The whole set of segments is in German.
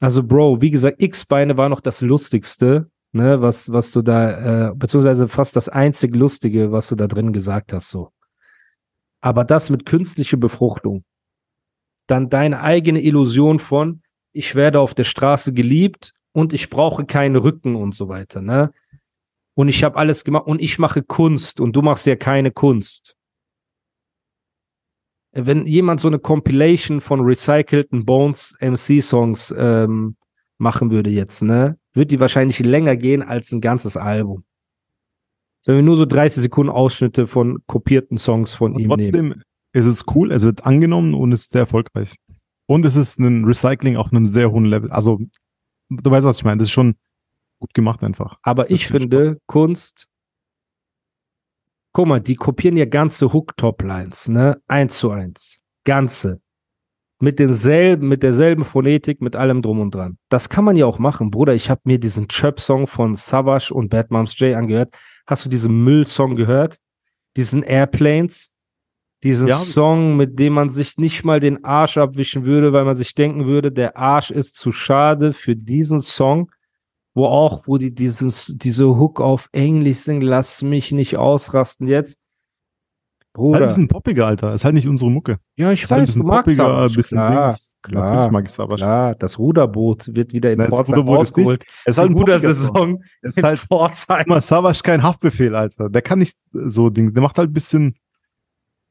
Also, Bro, wie gesagt, X-Beine war noch das Lustigste, ne, was, was du da, äh, beziehungsweise fast das einzig Lustige, was du da drin gesagt hast, so. Aber das mit künstlicher Befruchtung, dann deine eigene Illusion von, ich werde auf der Straße geliebt und ich brauche keinen Rücken und so weiter, ne? Und ich habe alles gemacht und ich mache Kunst und du machst ja keine Kunst. Wenn jemand so eine Compilation von recycelten Bones MC Songs ähm, machen würde jetzt, ne, wird die wahrscheinlich länger gehen als ein ganzes Album. Wenn wir nur so 30 Sekunden Ausschnitte von kopierten Songs von Und ihm trotzdem nehmen. ist es cool, es wird angenommen und ist sehr erfolgreich. Und es ist ein Recycling auf einem sehr hohen Level. Also, du weißt, was ich meine. Das ist schon gut gemacht einfach. Aber Das ich finde, Kunst, guck mal, die kopieren ja ganze Hook-Top-Lines, ne? Eins zu eins. Ganze. Mit denselben, mit derselben Phonetik, mit allem drum und dran. Das kann man ja auch machen, Bruder. Ich habe mir diesen Chöp-Song von Savage und Bad Moms J angehört. Hast du diesen Müll-Song gehört? Diesen Airplanes? Diesen Ja. Song, mit dem man sich nicht mal den Arsch abwischen würde, weil man sich denken würde, der Arsch ist zu schade für diesen Song wo auch, wo die dieses, diese Hook auf Englisch singen, lass mich nicht ausrasten jetzt. Halt Bruder. ein bisschen poppiger, Alter. Ist halt nicht unsere Mucke. ja, ich Ist halt ein weiß, du bisschen magst poppiger, ein Savage. bisschen Klar, Dings. klar, Natürlich mag ich Savage. klar, das Ruderboot wird wieder in Nein, Pforzheim ist nicht- rausgeholt. Es ist halt Ein ein guter poppiger Song. Saison Es ist halt Pforzheim. Savage kein Haftbefehl, Alter. Der kann nicht so Ding. Der macht halt ein bisschen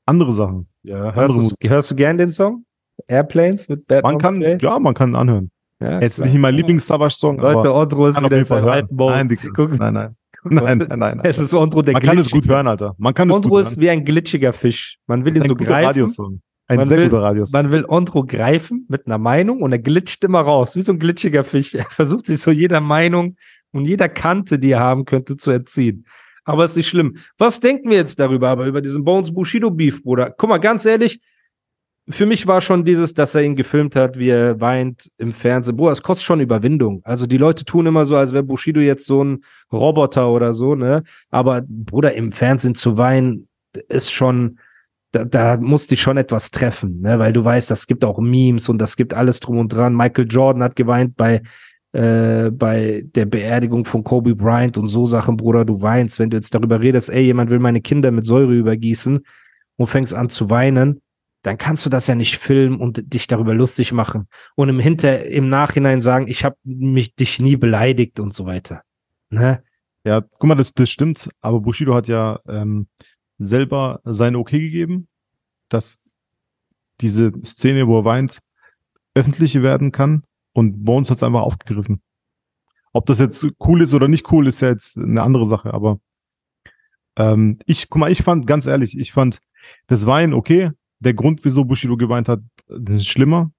andere Sachen. Ja, andere hörst, du, hörst du gern den Song? Airplanes mit Bad Man kann, ja, man kann ihn anhören. Ja, Jetzt klar. nicht mein Lieblings-Savage-Song, Leute, aber Ondro ist kann auf wieder in jeden Fall seinem alten Mode. Nein, die, Guck, nein, nein. Nein, nein, nein. Es ist Ondro der Man kann es gut hören, Alter. Man kann es Ondro gut ist hören. wie ein glitschiger Fisch. Man will ist ihn ein so guter greifen. Radiosong. Ein Man sehr will- guter Radiosong. Man will Ondro greifen mit einer Meinung und er glitscht immer raus, wie so ein glitschiger Fisch. Er versucht sich so jeder Meinung und jeder Kante, die er haben könnte, zu entziehen. Aber ist nicht schlimm. Was denken wir jetzt darüber, aber über diesen Bones Bushido Beef, Bruder? Guck mal, ganz ehrlich, für mich war schon dieses, dass er ihn gefilmt hat, wie er weint im Fernsehen. Bruder, es kostet schon Überwindung. Also die Leute tun immer so, als wäre Bushido jetzt so ein Roboter oder so, ne? Aber Bruder, im Fernsehen zu weinen ist schon, da, da muss dich schon etwas treffen, ne? Weil du weißt, das gibt auch Memes und das gibt alles drum und dran. Michael Jordan hat geweint bei, äh, bei der Beerdigung von Kobe Bryant und so Sachen, Bruder, du weinst, wenn du jetzt darüber redest, ey, jemand will meine Kinder mit Säure übergießen und fängst an zu weinen, dann kannst du das ja nicht filmen und dich darüber lustig machen und im Hinter, im Nachhinein sagen, ich habe mich dich nie beleidigt und so weiter. Ne? Ja, guck mal, das, das stimmt. Aber Bushido hat ja ähm, selber sein Okay gegeben, dass diese Szene, wo er weint, öffentlich werden kann. Und Bones hat es einfach aufgegriffen. Ob das jetzt cool ist oder nicht cool, ist ja jetzt eine andere Sache. Aber ähm, ich, guck mal, ich fand, ganz ehrlich, ich fand das Weinen okay. Der Grund, wieso Bushido geweint hat, das ist schlimmer.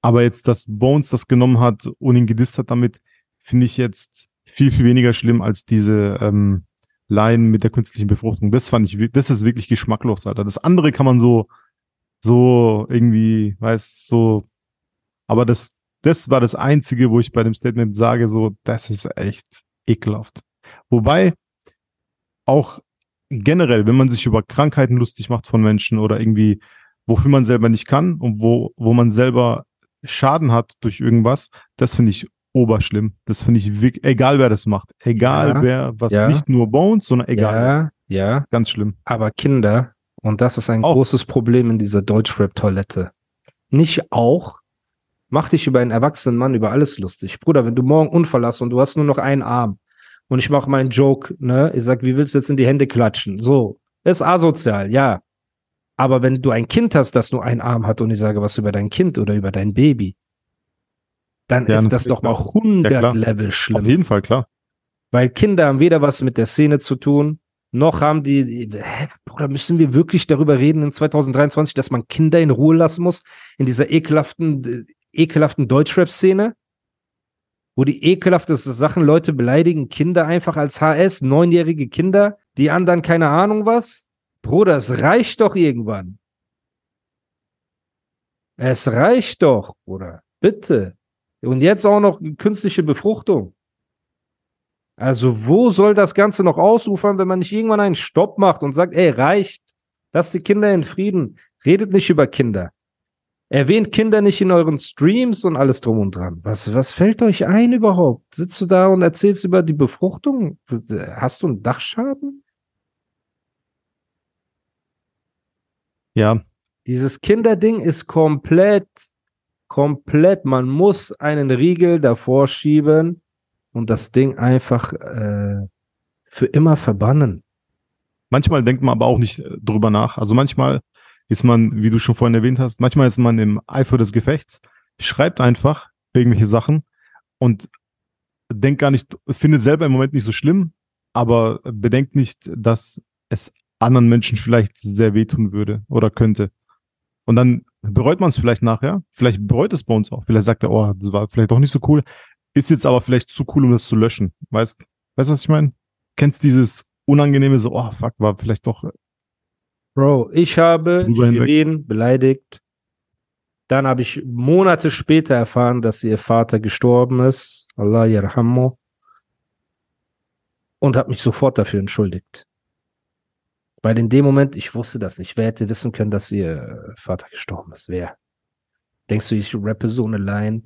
Aber jetzt, dass Bones das genommen hat und ihn gedisst hat damit, finde ich jetzt viel, viel weniger schlimm als diese ähm, Line mit der künstlichen Befruchtung. Das fand ich, das ist wirklich geschmacklos, Alter. Das andere kann man so, so irgendwie, weiß, so, aber das, das war das Einzige, wo ich bei dem Statement sage, so, das ist echt ekelhaft. Wobei auch generell, wenn man sich über Krankheiten lustig macht von Menschen oder irgendwie, wofür man selber nicht kann und wo, wo man selber Schaden hat durch irgendwas, das finde ich oberschlimm. Das finde ich wirklich, egal wer das macht. Egal Ja, wer, was, ja. nicht nur Bones, sondern egal. Ja, ja. Ganz schlimm. Aber Kinder, und das ist ein Auch. großes Problem in dieser Deutschrap-Toilette. Nicht auch, mach dich über einen erwachsenen Mann über alles lustig. Bruder, wenn du morgen Unfall hast und du hast nur noch einen Arm und ich mache meinen Joke, ne, ich sag, wie willst du jetzt in die Hände klatschen? So, ist asozial, ja. Aber wenn du ein Kind hast, das nur einen Arm hat und ich sage was über dein Kind oder über dein Baby, dann Ja, ist das doch mal klar. 100 Ja. Level Auf schlimm. jeden Fall, klar. Weil Kinder haben weder was mit der Szene zu tun, noch haben die, hä, Bruder, müssen wir wirklich darüber reden in 2023, dass man Kinder in Ruhe lassen muss in dieser ekelhaften, ekelhaften Deutschrap-Szene? Wo die ekelhaftesten Sachen Leute beleidigen, Kinder einfach als HS, neunjährige Kinder, die anderen keine Ahnung was? Bruder, es reicht doch irgendwann. Es reicht doch, Bruder. Bitte. Und jetzt auch noch künstliche Befruchtung. Also, wo soll das Ganze noch ausufern, wenn man nicht irgendwann einen Stopp macht und sagt, ey, reicht, lasst die Kinder in Frieden, redet nicht über Kinder. Erwähnt Kinder nicht in euren Streams und alles drum und dran. Was, was fällt euch ein überhaupt? Sitzt du da und erzählst über die Befruchtung? Hast du einen Dachschaden? Ja. Dieses Kinderding ist komplett, komplett. Man muss einen Riegel davor schieben und das Ding einfach äh, für immer verbannen. Manchmal denkt man aber auch nicht äh, drüber nach. Also manchmal ist man, wie du schon vorhin erwähnt hast, manchmal ist man im Eifer des Gefechts, schreibt einfach irgendwelche Sachen und denkt gar nicht, findet selber im Moment nicht so schlimm, aber bedenkt nicht, dass es anderen Menschen vielleicht sehr wehtun würde oder könnte. Und dann bereut man es vielleicht nachher. Vielleicht bereut es bei uns auch. Vielleicht sagt er, oh, das war vielleicht doch nicht so cool. Ist jetzt aber vielleicht zu cool, um das zu löschen. Weißt, weißt du, was ich meine? Kennst dieses unangenehme so, oh, fuck, war vielleicht doch. Bro, ich habe Shirin beleidigt. Dann habe ich Monate später erfahren, dass ihr Vater gestorben ist. Allah yarhammo. Und habe mich sofort dafür entschuldigt. Weil in dem Moment, ich wusste das nicht. Wer hätte wissen können, dass ihr Vater gestorben ist? Wer? Denkst du, ich rappe so eine Line?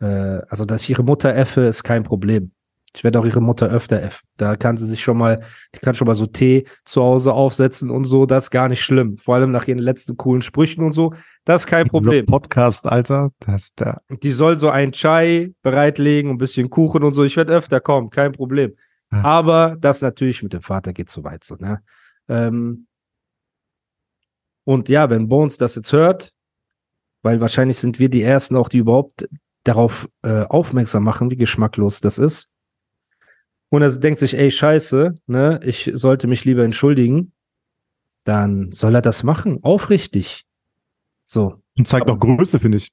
Äh, also, dass ich ihre Mutter effe, ist kein Problem. Ich werde auch ihre Mutter öfter effen. Da kann sie sich schon mal, die kann schon mal so Tee zu Hause aufsetzen und so. Das ist gar nicht schlimm. Vor allem nach ihren letzten coolen Sprüchen und so. Das ist kein Problem. Podcast, Alter, das der. Die soll so ein Chai bereitlegen, ein bisschen Kuchen und so. Ich werde öfter kommen, kein Problem. Ja. Aber das natürlich mit dem Vater geht zu weit so, ne? Ähm, und ja, wenn Bones das jetzt hört, weil wahrscheinlich sind wir die Ersten auch, die überhaupt darauf äh, aufmerksam machen, wie geschmacklos das ist. Und er denkt sich, ey, scheiße, ne, ich sollte mich lieber entschuldigen, dann soll er das machen, aufrichtig. So. Und zeigt auch Größe, finde ich.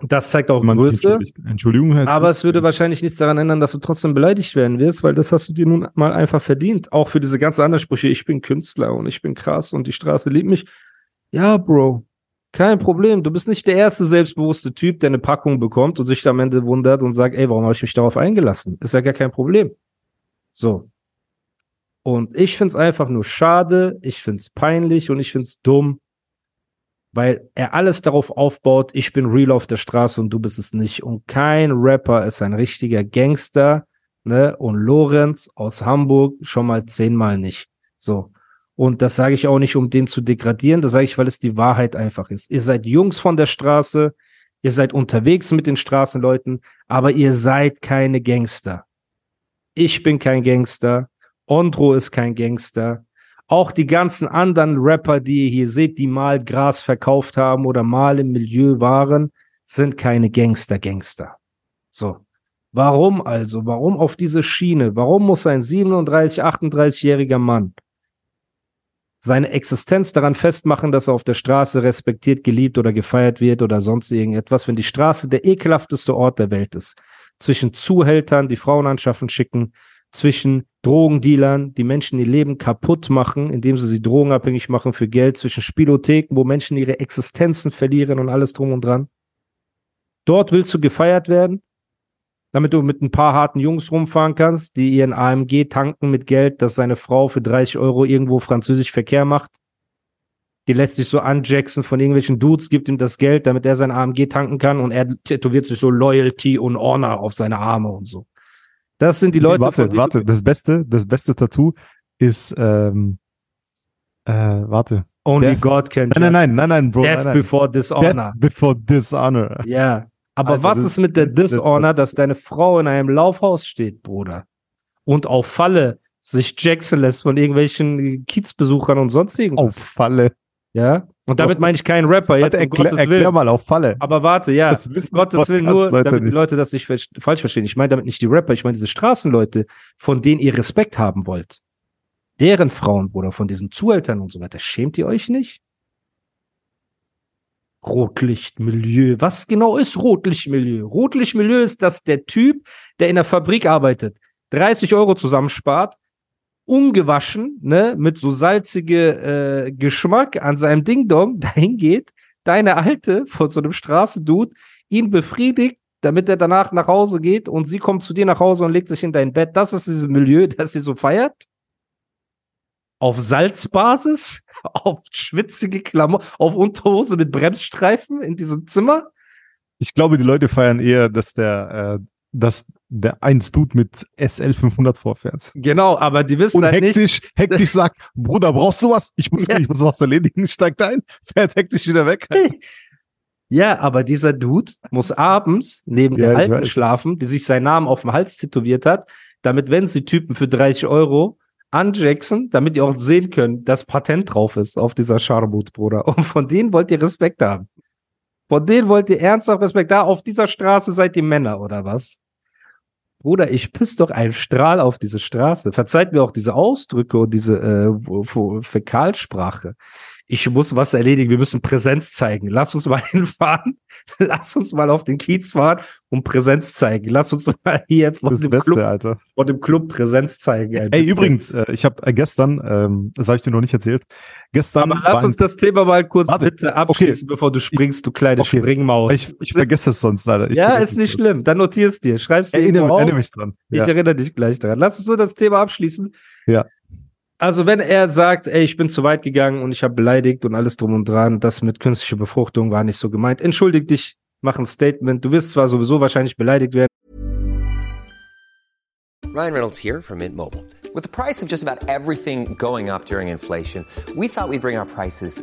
Das zeigt auch Größe. Entschuldigung heißt Aber es würde wahrscheinlich nichts daran ändern, dass du trotzdem beleidigt werden wirst, weil das hast du dir nun mal einfach verdient. Auch für diese ganzen anderen Sprüche, ich bin Künstler und ich bin krass und die Straße liebt mich. Ja, Bro, kein Problem. Du bist nicht der erste selbstbewusste Typ, der eine Packung bekommt und sich am Ende wundert und sagt, ey, warum habe ich mich darauf eingelassen? Ist ja gar kein Problem. So. Und ich find's einfach nur schade, ich find's peinlich und ich find's dumm, weil er alles darauf aufbaut, ich bin real auf der Straße und du bist es nicht. Und kein Rapper ist ein richtiger Gangster, ne? Und Lorenz aus Hamburg schon mal zehnmal nicht. So. Und das sage ich auch nicht, um den zu degradieren, das sage ich, weil es die Wahrheit einfach ist. Ihr seid Jungs von der Straße, ihr seid unterwegs mit den Straßenleuten, aber ihr seid keine Gangster. Ich bin kein Gangster, Ondro ist kein Gangster. Auch die ganzen anderen Rapper, die ihr hier seht, die mal Gras verkauft haben oder mal im Milieu waren, sind keine Gangster-Gangster. So. Warum also? Warum auf diese Schiene? Warum muss ein 37, 38-jähriger Mann seine Existenz daran festmachen, dass er auf der Straße respektiert, geliebt oder gefeiert wird oder sonst irgendetwas, wenn die Straße der ekelhafteste Ort der Welt ist. Zwischen Zuhältern, die Frauen anschaffen, schicken, zwischen Drogendealern, die Menschen ihr Leben kaputt machen, indem sie sie drogenabhängig machen für Geld, zwischen Spielotheken, wo Menschen ihre Existenzen verlieren und alles drum und dran. Dort willst du gefeiert werden damit du mit ein paar harten Jungs rumfahren kannst, die ihren AMG tanken mit Geld, das seine Frau für 30 Euro irgendwo französisch Verkehr macht. Die lässt sich so anjacksen von irgendwelchen Dudes, gibt ihm das Geld, damit er sein AMG tanken kann und er tätowiert sich so Loyalty und Honor auf seine Arme und so. Das sind die Leute. Warte, warte, das beste, das beste Tattoo ist, ähm, äh, warte. Only Death. God can. Nein, nein, nein, nein, nein, Bro. Death nein, nein. before dishonor. Death before dishonor. Ja, aber Alter, was ist mit der Dishonor, dass deine Frau in einem Laufhaus steht, Bruder? Und auf Falle sich jackson lässt von irgendwelchen Kiezbesuchern und sonst irgendwas. Auf Falle. Ja. Und damit meine ich keinen Rapper. Jetzt, warte, erklär, um erklär mal auf Falle. Aber warte, ja. Das wissen Gottes Willen nur, Leute damit die Leute das nicht falsch verstehen. Ich meine damit nicht die Rapper, ich meine diese Straßenleute, von denen ihr Respekt haben wollt. deren Frauen, Bruder, von diesen Zueltern und so weiter, schämt ihr euch nicht? Rotlichtmilieu. Was genau ist Rotlichtmilieu? Rotlichtmilieu ist, dass der Typ, der in der Fabrik arbeitet, 30 Euro zusammenspart, ungewaschen, ne, mit so salzige äh, Geschmack an seinem Ding-Dong dahin geht, deine Alte von so einem Straßendude ihn befriedigt, damit er danach nach Hause geht und sie kommt zu dir nach Hause und legt sich in dein Bett. Das ist dieses Milieu, das sie so feiert. Auf Salzbasis, auf schwitzige Klamotten, auf Unterhose mit Bremsstreifen in diesem Zimmer. Ich glaube, die Leute feiern eher, dass der äh, dass der 1 Dude mit SL 500 vorfährt. Genau, aber die wissen Und halt hektisch, nicht. hektisch sagt, Bruder, brauchst du was? Ich muss, Ja. ich muss was erledigen, steigt ein, fährt hektisch wieder weg. Ja, aber dieser Dude muss abends neben Ja, der Alten schlafen, die sich seinen Namen auf dem Hals tätowiert hat, damit, wenn sie Typen für 30 Euro anjacksen, damit die auch sehen können, dass Patent drauf ist auf dieser Scharmut, Bruder. Und von denen wollt ihr Respekt haben. Von denen wollt ihr ernsthaft Respekt haben. Auf dieser Straße seid ihr Männer, oder was? Bruder, ich piss doch einen Strahl auf diese Straße. Verzeiht mir auch diese Ausdrücke und diese äh, Fäkalsprache. Ich muss was erledigen, wir müssen Präsenz zeigen. Lass uns mal hinfahren. Lass uns mal auf den Kiez fahren und Präsenz zeigen. Lass uns mal hier von Das dem, Beste, Club, Alter. von dem Club Präsenz zeigen. Ey, bisschen. übrigens, äh, ich habe äh, gestern, ähm, das habe ich dir noch nicht erzählt, gestern Aber lass uns das Thema mal kurz Warte. bitte abschließen, bevor du springst, du kleine Okay. Springmaus. ich, ich vergesse es sonst leider. Ich ja, ist nicht schlimm. Dann notierst dir. Schreibst dir Erinnere, erinnere mich dran. Ich Ja. erinnere dich gleich daran. Lass uns so das Thema abschließen. Ja. Also, wenn er sagt, ey, ich bin zu weit gegangen und ich habe beleidigt und alles drum und dran, das mit künstlicher Befruchtung war nicht so gemeint. Entschuldig dich, mach ein Statement. Du wirst zwar sowieso wahrscheinlich beleidigt werden. Ryan Reynolds here from Mint Mobile. With the price of just about everything going up during inflation, we thought we'd bring our prices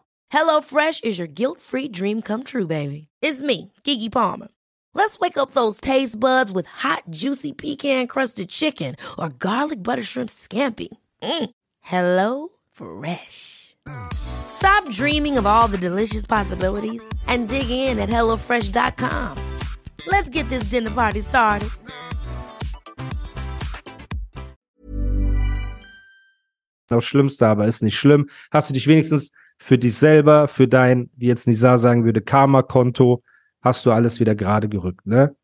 HelloFresh is your guilt-free dream come true, baby. It's me, Kiki Palmer. Let's wake up those taste buds with hot, juicy pecan-crusted chicken or garlic butter shrimp scampi. Mm. Hello Fresh. Stop dreaming of all the delicious possibilities and dig in at HelloFresh.com. Let's get this dinner party started. Das Schlimmste, aber ist nicht schlimm. Hast du dich wenigstens für dich selber, für dein, wie jetzt Nisa sagen würde, Karma-Konto, hast du alles wieder gerade gerückt, ne?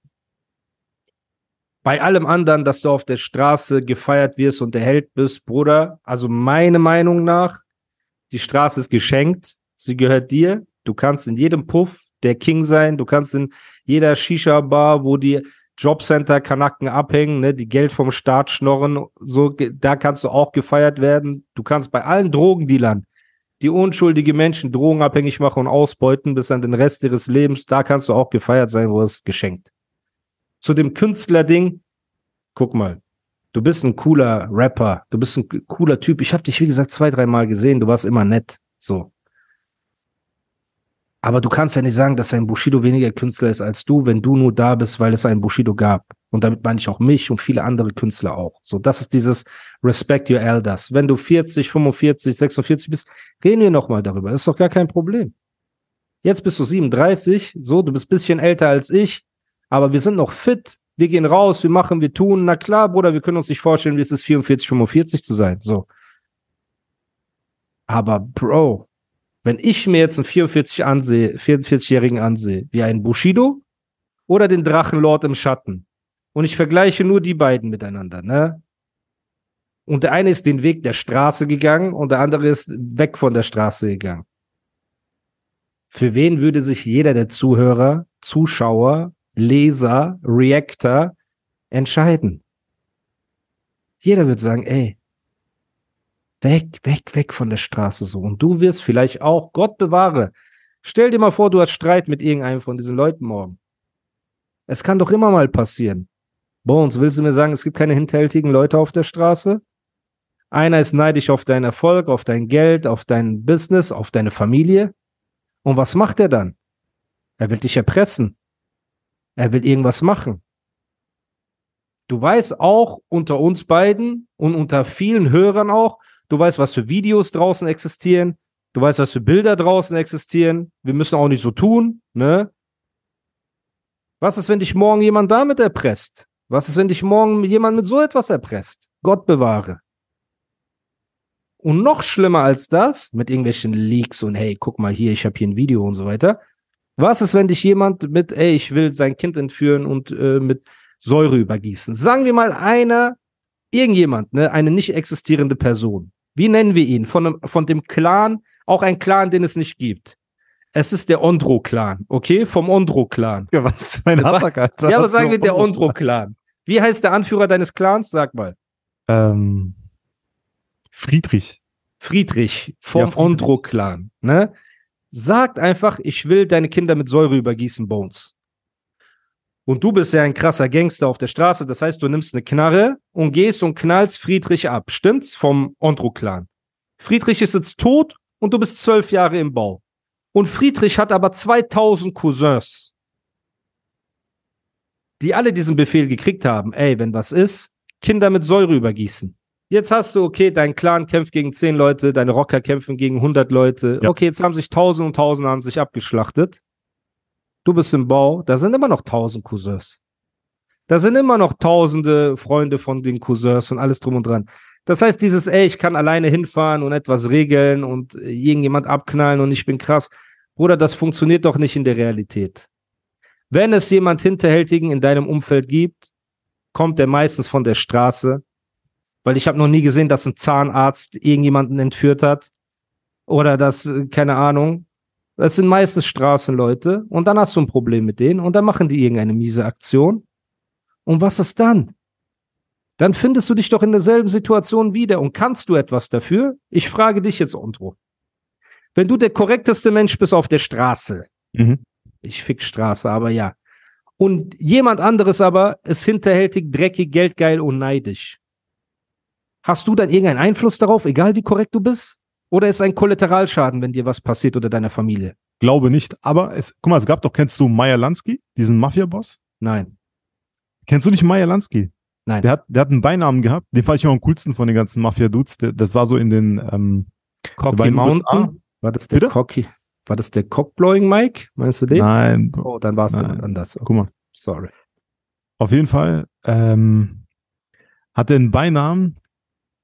Bei allem anderen, dass du auf der Straße gefeiert wirst und der Held bist, Bruder, also meine Meinung nach, die Straße ist geschenkt, sie gehört dir. Du kannst in jedem Puff der King sein, du kannst in jeder Shisha-Bar, wo die Jobcenter-Kanacken abhängen, ne, die Geld vom Staat schnorren, so, da kannst du auch gefeiert werden. Du kannst bei allen Drogendealern, die unschuldige Menschen drogenabhängig machen und ausbeuten bis an den Rest ihres Lebens, da kannst du auch gefeiert sein, wo es geschenkt. Zu dem Künstlerding, guck mal, du bist ein cooler Rapper, du bist ein cooler Typ. Ich habe dich, wie gesagt, zwei, dreimal gesehen, du warst immer nett, so. Aber du kannst ja nicht sagen, dass ein Bushido weniger Künstler ist als du, wenn du nur da bist, weil es einen Bushido gab. Und damit meine ich auch mich und viele andere Künstler auch. So, das ist dieses Respect your elders. Wenn du 40, 45, 46 bist, reden wir nochmal darüber. Das ist doch gar kein Problem. Jetzt bist du 37, so, du bist bisschen älter als ich, aber wir sind noch fit. Wir gehen raus, wir machen, wir tun. Na klar, Bruder, wir können uns nicht vorstellen, wie es ist, 44, 45 zu sein. So. Aber, Bro, wenn ich mir jetzt einen 44 ansehe, 44-Jährigen ansehe, wie einen Bushido oder den Drachenlord im Schatten, und ich vergleiche nur die beiden miteinander, ne? Und der eine ist den Weg der Straße gegangen und der andere ist weg von der Straße gegangen. Für wen würde sich jeder der Zuhörer, Zuschauer, Leser, Reactor entscheiden? Jeder wird sagen, ey, weg, weg, weg von der Straße so. Und du wirst vielleicht auch, Gott bewahre, stell dir mal vor, du hast Streit mit irgendeinem von diesen Leuten morgen. Es kann doch immer mal passieren. Bones, willst du mir sagen, es gibt keine hinterhältigen Leute auf der Straße? Einer ist neidisch auf deinen Erfolg, auf dein Geld, auf dein Business, auf deine Familie. Und was macht er dann? Er will dich erpressen. Er will irgendwas machen. Du weißt auch unter uns beiden und unter vielen Hörern auch, du weißt, was für Videos draußen existieren, du weißt, was für Bilder draußen existieren. Wir müssen auch nicht so tun, ne? Was ist, wenn dich morgen jemand damit erpresst? Was ist, wenn dich morgen jemand mit so etwas erpresst? Gott bewahre. Und noch schlimmer als das, mit irgendwelchen Leaks und hey, guck mal hier, ich habe hier ein Video und so weiter. Was ist, wenn dich jemand mit, ey, ich will sein Kind entführen und äh, mit Säure übergießen? Sagen wir mal einer, irgendjemand, ne, eine nicht existierende Person. Wie nennen wir ihn? Von, von dem Clan, auch ein Clan, den es nicht gibt. Es ist der Ondro-Clan, okay? Vom Ondro-Clan. Ja, was für ein Hasak, Alter. Ja, aber Was sagen wir der Ondro- Ondro-Clan. Wie heißt der Anführer deines Clans? Sag mal. Ähm, Friedrich. Friedrich vom Ja. Ondro-Clan, ne? Sagt einfach, ich will deine Kinder mit Säure übergießen, Bones. Und du bist ja ein krasser Gangster auf der Straße, das heißt, du nimmst eine Knarre und gehst und knallst Friedrich ab, stimmt's? Vom Ondro-Clan. Friedrich ist jetzt tot und du bist zwölf Jahre im Bau. Und Friedrich hat aber 2000 Cousins, die alle diesen Befehl gekriegt haben. Ey, wenn was ist, Kinder mit Säure übergießen. Jetzt hast du, okay, dein Clan kämpft gegen 10 Leute, deine Rocker kämpfen gegen 100 Leute. Ja. Okay, jetzt haben sich 1000 und 1000 haben sich abgeschlachtet. Du bist im Bau, da sind immer noch 1000 Cousins. Da sind immer noch tausende Freunde von den Cousins und alles drum und dran. Das heißt, dieses, ey, ich kann alleine hinfahren und etwas regeln und irgendjemand abknallen und ich bin krass. Bruder, das funktioniert doch nicht in der Realität. Wenn es jemand Hinterhältigen in deinem Umfeld gibt, kommt er meistens von der Straße, weil ich habe noch nie gesehen, dass ein Zahnarzt irgendjemanden entführt hat oder dass, äh, keine Ahnung, das sind meistens Straßenleute und dann hast du ein Problem mit denen und dann machen die irgendeine miese Aktion. Und was ist dann? Dann findest du dich doch in derselben Situation wieder und kannst du etwas dafür? Ich frage dich jetzt, Ondro. Wenn du der korrekteste Mensch bist auf der Straße, Mhm. ich fick Straße, aber ja. Und jemand anderes aber ist hinterhältig, dreckig, geldgeil und neidisch. Hast du dann irgendeinen Einfluss darauf, egal wie korrekt du bist? Oder ist ein Kollateralschaden, wenn dir was passiert oder deiner Familie? Glaube nicht. Aber es, guck mal, es gab doch, kennst du Meyer Lansky, diesen Mafia-Boss? Nein. Kennst du nicht Meyer Lansky? Nein. Der hat, der hat einen Beinamen gehabt. Den fand ich immer am coolsten von den ganzen Mafia-Dudes. Das war so in den, ähm, Cocky in den USA. War das der Bitte? Cocky? War das der Cockblowing Mike? Meinst du den? nein, Oh, dann war es jemand anders. Okay, guck mal. sorry. Auf jeden Fall ähm, hat er einen Beinamen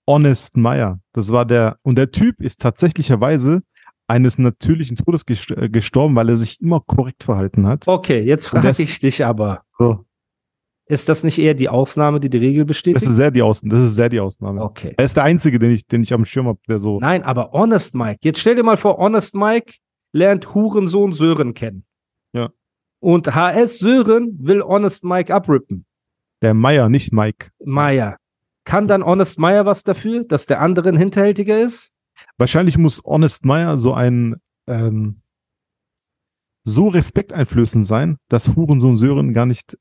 Honest Meyer. Das war der, und der Typ ist tatsächlicherweise eines natürlichen Todes äh, gestorben, weil er sich immer korrekt verhalten hat. Okay, jetzt frage ich dich aber. So, Ist das nicht eher die Ausnahme, die die Regel bestätigt? das ist sehr die Ausnahme. Das ist sehr die Ausnahme. okay. Er ist der einzige, den ich, den ich am Schirm habe, der so. Nein, aber Honest Mike. Jetzt stell dir mal vor, Honest Mike lernt Hurensohn Sören kennen. Ja. Und HS Sören will Honest Mike abrippen. Der Meyer, nicht Mike. Meier. Kann dann Honest Meier was dafür, dass der andere ein Hinterhältiger ist? Wahrscheinlich muss Honest Meyer so ein ähm, so respekteinflößend sein, dass Hurensohn Sören gar nicht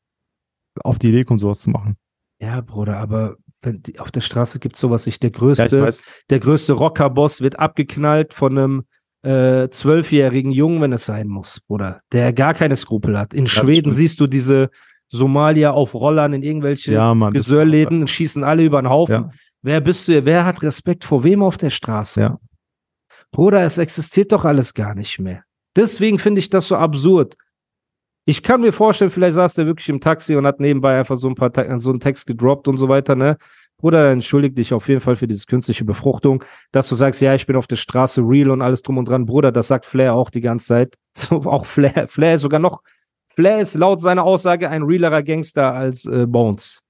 auf die Idee kommt, sowas zu machen. Ja, Bruder, aber wenn die, auf der Straße gibt sowas nicht. Der Ja, größte, weiß. der größte Rockerboss wird abgeknallt von einem äh, zwölfjährigen Jungen, wenn es sein muss, Bruder, der gar keine Skrupel hat. In das Schweden siehst du diese Somalier auf Rollern in irgendwelche Ja, Mann. und schießen alle über den Haufen. Ja. Wer bist du? Wer hat Respekt vor wem auf der Straße? Ja. Bruder, es existiert doch alles gar nicht mehr. Deswegen finde ich das so absurd. Ich kann mir vorstellen, vielleicht saß der wirklich im Taxi und hat nebenbei einfach so ein paar so einen Text gedroppt und so weiter, ne? Bruder, entschuldige dich auf jeden Fall für diese künstliche Befruchtung, dass du sagst, ja, ich bin auf der Straße real und alles drum und dran. Bruder, das sagt Flair auch die ganze Zeit. So, auch Flair, Flair ist sogar noch, Flair ist laut seiner Aussage ein realerer Gangster als äh, Bones.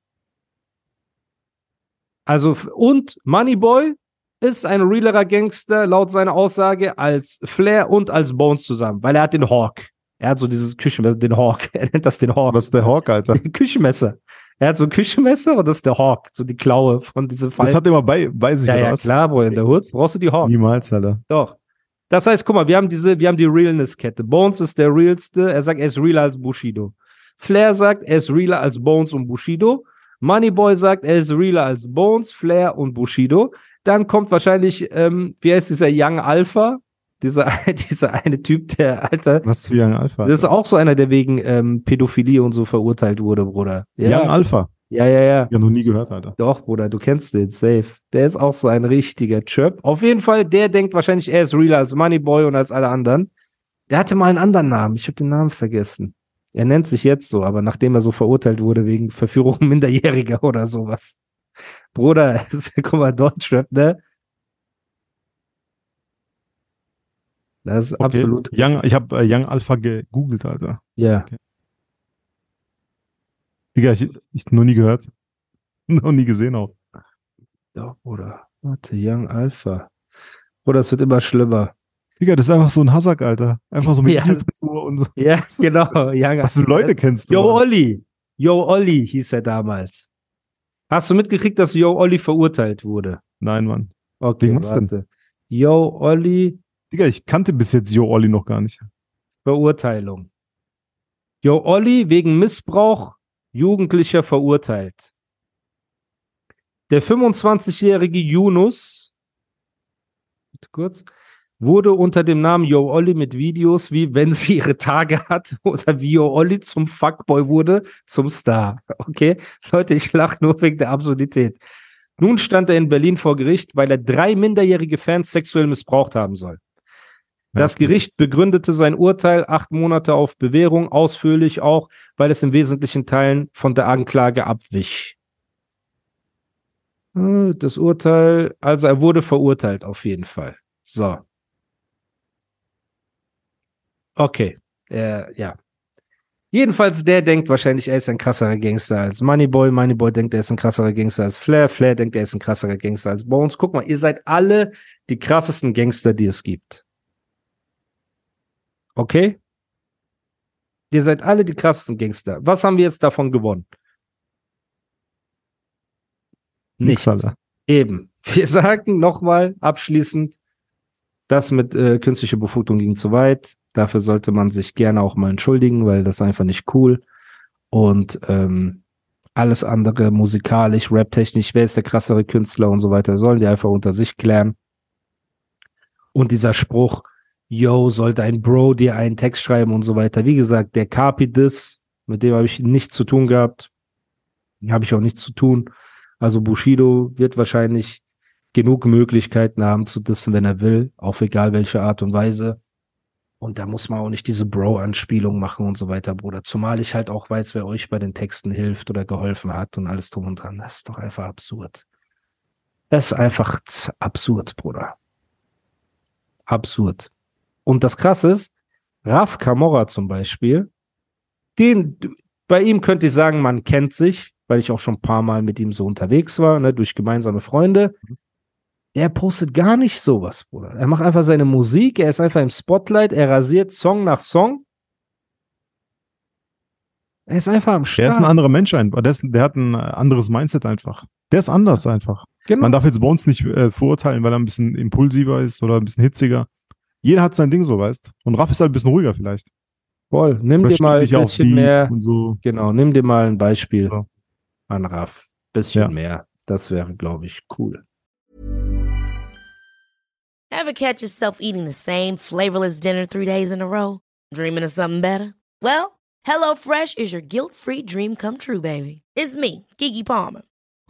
Also, und Moneyboy ist ein realerer Gangster laut seiner Aussage als Flair und als Bones zusammen, weil er hat den Hawk. Er hat so dieses Küchenmesser, den Hawk. Er nennt das den Hawk. Was ist der Hawk, Alter? Küchenmesser. Er hat so ein Küchenmesser und das ist der Hawk, so die Klaue von diesem Fall. Das hat er immer bei, bei sich, ja, ja, was? klar, Bro, in der Hood brauchst du die Hawk. Niemals, Alter. Doch. Das heißt, guck mal, wir haben diese, wir haben die Realness-Kette. Bones ist der realste. Er sagt, er ist realer als Bushido. Flair sagt, er ist realer als Bones und Bushido. Moneyboy sagt, er ist realer als Bones, Flair und Bushido. Dann kommt wahrscheinlich, ähm, wie heißt dieser Young Alpha? Dieser, dieser eine Typ, der, Alter. Was für Young Alpha? Das ist auch so einer, der wegen ähm, Pädophilie und so verurteilt wurde, Bruder. Ja, Young Alpha. ja, ja, ja. Ja, noch nie gehört, Alter. Doch, Bruder, du kennst den, safe. Der ist auch so ein richtiger Chirp. Auf jeden Fall, der denkt wahrscheinlich, er ist realer als Moneyboy und als alle anderen. Der hatte mal einen anderen Namen. Ich habe den Namen vergessen. Er nennt sich jetzt so, aber nachdem er so verurteilt wurde wegen Verführung Minderjähriger oder sowas. Bruder, guck mal, Deutschrap, ne? Das ist Okay. absolut. Young, ich habe äh, Young Alpha gegoogelt, Alter. Ja. Digga, ich, ich noch nie gehört. noch nie gesehen auch. Doch, Bruder. Warte, Young Alpha. Bruder, es wird immer schlimmer. Digga, das ist einfach so ein Hassack, Alter. Einfach so mit Ja. Frisur und so. Ja, genau. Young Was für Leute kennst du? Yo? Olli. Yo Olli hieß er damals. Hast du mitgekriegt, dass Yo Olli verurteilt wurde? Nein, Mann. Okay, Wegen was denn? Yo Olli Digga, ich kannte bis jetzt Jo Olli noch gar nicht. Verurteilung. Yo Olli wegen Missbrauch Jugendlicher verurteilt. Der 25-jährige Yunus, kurz, wurde unter dem Namen Yo Olli mit Videos wie wenn sie ihre Tage hat oder wie Yo Olli zum Fuckboy wurde, zum Star. Okay? Leute, ich lache nur wegen der Absurdität. Nun stand er in Berlin vor Gericht, weil er drei minderjährige Fans sexuell missbraucht haben soll. Das. Gericht begründete sein Urteil acht Monate auf Bewährung ausführlich auch, weil es in wesentlichen Teilen von der Anklage abwich. Äh, Das Urteil, also er wurde verurteilt auf jeden Fall. So. Okay. Äh, ja. Jedenfalls, der denkt wahrscheinlich, er ist ein krasserer Gangster als Moneyboy. Moneyboy denkt, er ist ein krasserer Gangster als Flair. Flair denkt, er ist ein krasserer Gangster als Bones. Guck mal, ihr seid alle die krassesten Gangster, die es gibt. Okay? Ihr seid alle die krassesten Gangster. Was haben wir jetzt davon gewonnen? Nix, Nichts. Alter. Eben. Wir sagen nochmal abschließend, das mit äh, künstlicher Befruchtung ging zu weit. Dafür sollte man sich gerne auch mal entschuldigen, weil das ist einfach nicht cool. Und ähm, alles andere, musikalisch, raptechnisch, wer ist der krassere Künstler und so weiter, sollen die einfach unter sich klären. Und dieser Spruch, yo, sollte ein Bro dir einen Text schreiben und so weiter. Wie gesagt, der Capi Diss, mit dem habe ich nichts zu tun gehabt. Habe ich auch nichts zu tun. Also Bushido wird wahrscheinlich genug Möglichkeiten haben zu dissen, wenn er will, auf egal welche Art und Weise. Und da muss man auch nicht diese Bro-Anspielung machen und so weiter, Bruder. Zumal ich halt auch weiß, wer euch bei den Texten hilft oder geholfen hat und alles drum und dran. Das ist doch einfach absurd. Das ist einfach absurd, Bruder. Absurd. Und das Krasse ist, Raf Camorra zum Beispiel, den, bei ihm könnte ich sagen, man kennt sich, weil ich auch schon ein paar Mal mit ihm so unterwegs war, ne, durch gemeinsame Freunde. Der postet gar nicht sowas, Bruder. Er macht einfach seine Musik, er ist einfach im Spotlight, er rasiert Song nach Song. Er ist einfach am Der Start. ist ein anderer Mensch einfach. Der, ist, der hat ein anderes Mindset einfach. Der ist anders einfach. genau. Man darf jetzt Bones nicht äh, verurteilen, weil er ein bisschen impulsiver ist oder ein bisschen hitziger. Jeder hat sein Ding so, weißt. Und Raff ist halt ein bisschen ruhiger vielleicht. Voll. Nimm Oder dir mal ein bisschen mehr. Und so. Genau, nimm dir mal ein Beispiel So. an Raff. Bisschen Ja. mehr. Das wäre, glaube ich, cool. Ever catch yourself eating the same flavorless dinner three days in a row? Dreaming of something better? Well, HelloFresh is your guilt free dream come true, baby. It's me, Kiki Palmer.